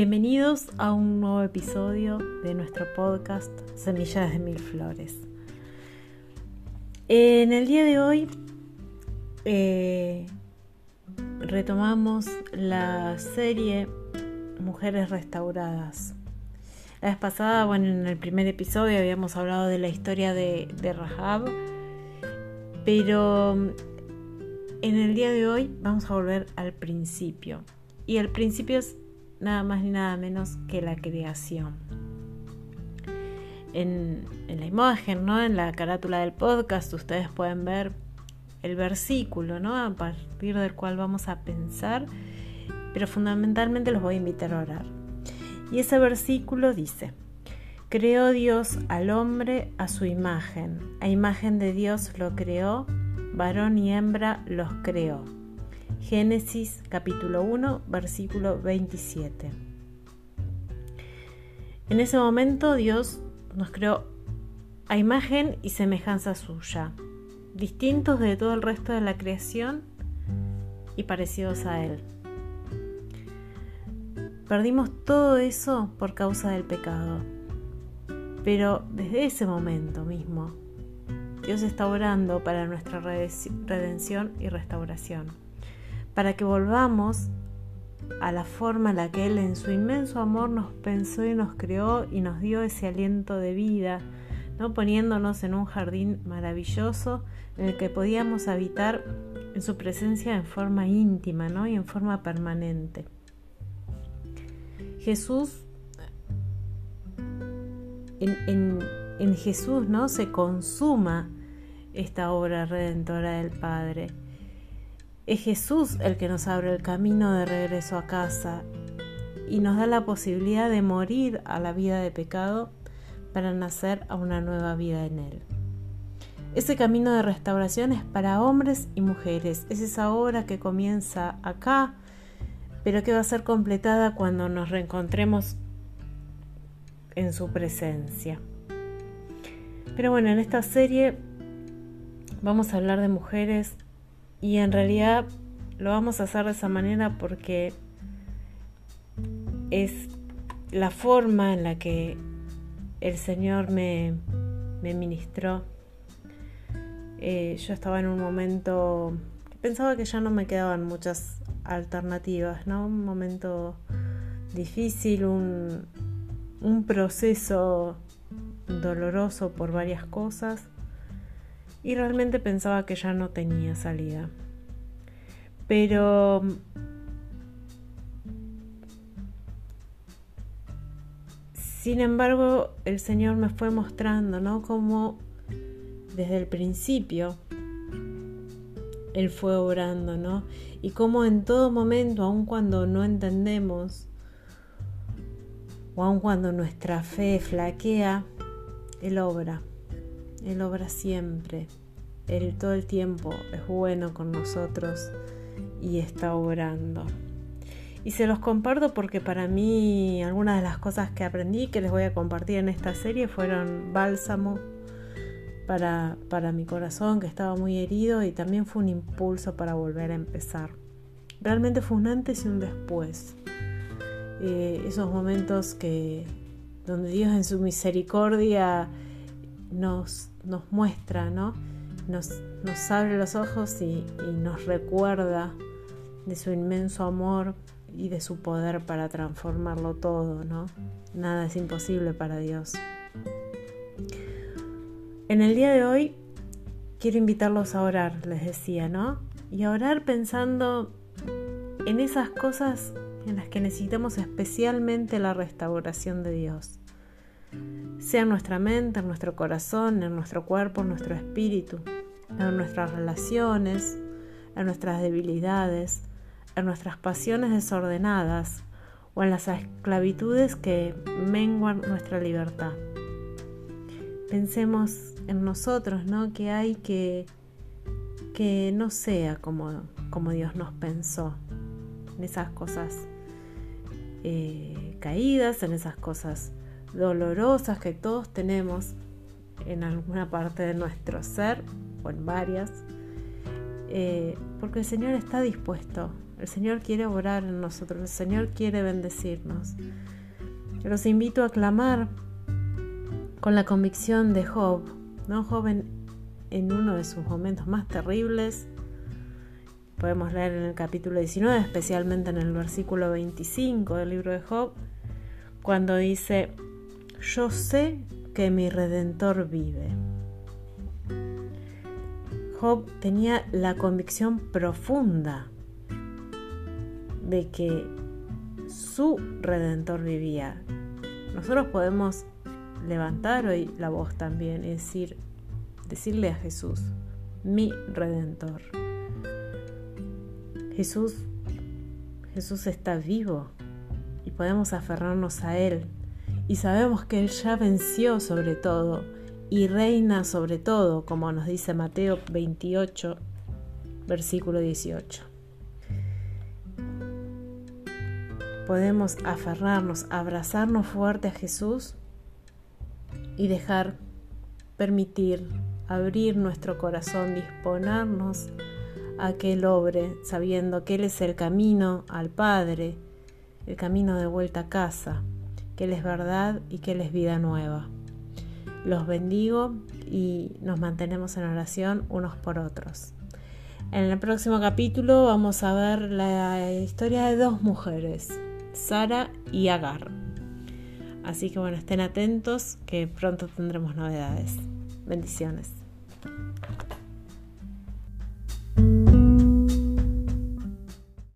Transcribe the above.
Bienvenidos a un nuevo episodio de nuestro podcast Semillas de Mil Flores. En el día de hoy eh, retomamos la serie Mujeres Restauradas. La vez pasada, bueno, en el primer episodio habíamos hablado de la historia de, de Rahab, pero en el día de hoy vamos a volver al principio. Y el principio es nada más ni nada menos que la creación. En, la imagen, ¿no? en la carátula del podcast, ustedes pueden ver el versículo ¿no? a partir del cual vamos a pensar, pero fundamentalmente los voy a invitar a orar. Y ese versículo dice, creó Dios al hombre a su imagen, a imagen de Dios lo creó, varón y hembra los creó. Génesis capítulo 1, versículo 27. En ese momento Dios nos creó a imagen y semejanza suya, distintos de todo el resto de la creación y parecidos a Él. Perdimos todo eso por causa del pecado, pero desde ese momento mismo Dios está orando para nuestra redención y restauración para que volvamos a la forma en la que Él en su inmenso amor nos pensó y nos creó y nos dio ese aliento de vida, ¿no? poniéndonos en un jardín maravilloso en el que podíamos habitar en su presencia en forma íntima ¿no? y en forma permanente. Jesús, en, en Jesús ¿no? se consuma esta obra redentora del Padre es Jesús el que nos abre el camino de regreso a casa y nos da la posibilidad de morir a la vida de pecado para nacer a una nueva vida en Él. Ese camino de restauración es para hombres y mujeres. Es esa obra que comienza acá, pero que va a ser completada cuando nos reencontremos en su presencia. Pero bueno, en esta serie vamos a hablar de mujeres y en realidad lo vamos a hacer de esa manera porque es la forma en la que el Señor me, me ministró. Eh, yo estaba en un momento pensaba que ya no me quedaban muchas alternativas, ¿no? Un momento difícil, un, un proceso doloroso por varias cosas y realmente pensaba que ya no tenía salida. Pero sin embargo, el Señor me fue mostrando, ¿no? Como desde el principio Él fue orando, ¿no? Y como en todo momento, aun cuando no entendemos, o aun cuando nuestra fe flaquea, Él obra. Él obra siempre. Él todo el tiempo es bueno con nosotros y está obrando. Y se los comparto porque para mí algunas de las cosas que aprendí que les voy a compartir en esta serie fueron bálsamo para, para mi corazón que estaba muy herido y también fue un impulso para volver a empezar. Realmente fue un antes y un después. Eh, esos momentos que donde Dios en su misericordia nos, muestra, ¿no? Nos, nos abre los ojos y, nos recuerda de su inmenso amor y de su poder para transformarlo todo, ¿no? Nada es imposible para Dios. En el día de hoy quiero invitarlos a orar, les decía, ¿no? Y a orar pensando en esas cosas en las que necesitamos especialmente la restauración de Dios sea en nuestra mente, en nuestro corazón, en nuestro cuerpo, en nuestro espíritu, en nuestras relaciones, en nuestras debilidades, en nuestras pasiones desordenadas o en las esclavitudes que menguan nuestra libertad. Pensemos en nosotros, ¿no? Que hay que que no sea como, como Dios nos pensó, en esas cosas eh, caídas, en esas cosas dolorosas que todos tenemos en alguna parte de nuestro ser o en varias, eh, porque el Señor está dispuesto El Señor quiere orar en nosotros, el Señor quiere bendecirnos. Los invito a clamar con la convicción de Job, ¿no? Job en uno de sus momentos más terribles, podemos leer en el capítulo 19, especialmente en el versículo 25 del libro de Job, cuando dice, yo sé que mi redentor vive. Job tenía la convicción profunda de que su redentor vivía. Nosotros podemos levantar hoy la voz también y decir, decirle a Jesús, mi redentor. Jesús, Jesús está vivo y podemos aferrarnos a Él. Y sabemos que Él ya venció sobre todo y reina sobre todo, como nos dice Mateo 28, versículo 18. Podemos aferrarnos, abrazarnos fuerte a Jesús y dejar, permitir, abrir nuestro corazón, disponernos a que Él obre, sabiendo que Él es el camino al Padre, el camino de vuelta a casa, que Él es verdad y que Él es vida nueva. Los bendigo y nos mantenemos en oración unos por otros. En el próximo capítulo vamos a ver la historia de dos mujeres, Sara y Agar. Así que bueno, estén atentos que pronto tendremos novedades. Bendiciones.